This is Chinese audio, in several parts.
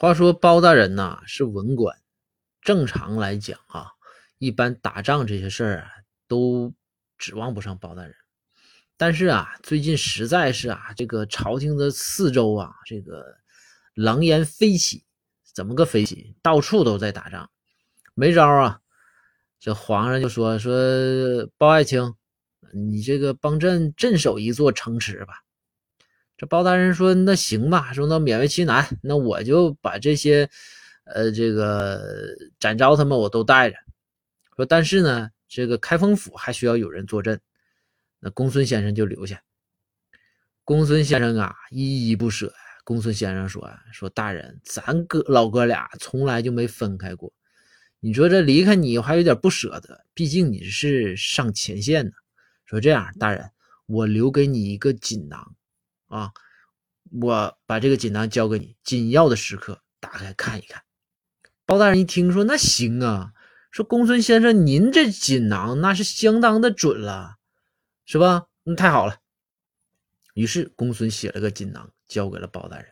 话说包大人呐是文官，正常来讲啊，一般打仗这些事儿啊都指望不上包大人。但是啊，最近实在是啊，这个朝廷的四周啊，这个狼烟飞起，怎么个飞起？到处都在打仗，没招啊。这皇上就说说包爱卿，你这个帮朕镇守一座城池吧。这包大人说那行吧，说那勉为其难，那我就把这些呃这个展昭他们我都带着。说但是呢，这个开封府还需要有人坐镇。那公孙先生就留下。公孙先生啊，依依不舍。公孙先生说：“说大人，咱哥老哥俩从来就没分开过。你说这离开你，我还有点不舍得。毕竟你是上前线的。说这样，大人，我留给你一个锦囊啊，我把这个锦囊交给你，紧要的时刻打开看一看。”包大人一听说，那行啊。说公孙先生，您这锦囊那是相当的准了。是吧？那太好了。于是公孙写了个锦囊，交给了包大人。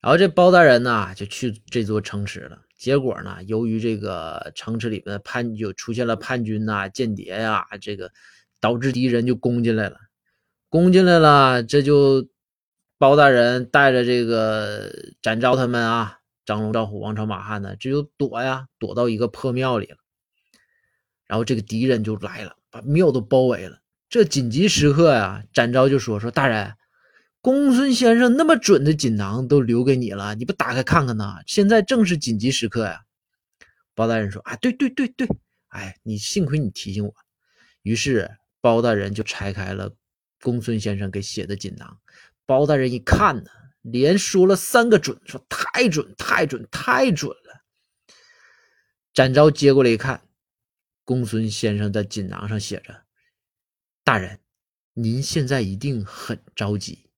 然后这包大人呢，就去这座城池了。结果呢，由于这个城池里面的叛就出现了叛军呐、间谍呀，这个导致敌人就攻进来了。攻进来了，这就包大人带着这个展昭他们啊，张龙、赵虎、王朝、马汉呢，这就躲呀，躲到一个破庙里了。然后这个敌人就来了，把庙都包围了。这紧急时刻呀，展昭就说：“说大人，公孙先生那么准的锦囊都留给你了，你不打开看看呢？现在正是紧急时刻呀。”包大人说：“啊，对对对对，哎，你幸亏你提醒我。”于是包大人就拆开了公孙先生给写的锦囊。包大人一看呢，连说了三个准，说：“太准，太准，太准了。”展昭接过来一看，公孙先生的锦囊上写着。大人，您现在一定很着急。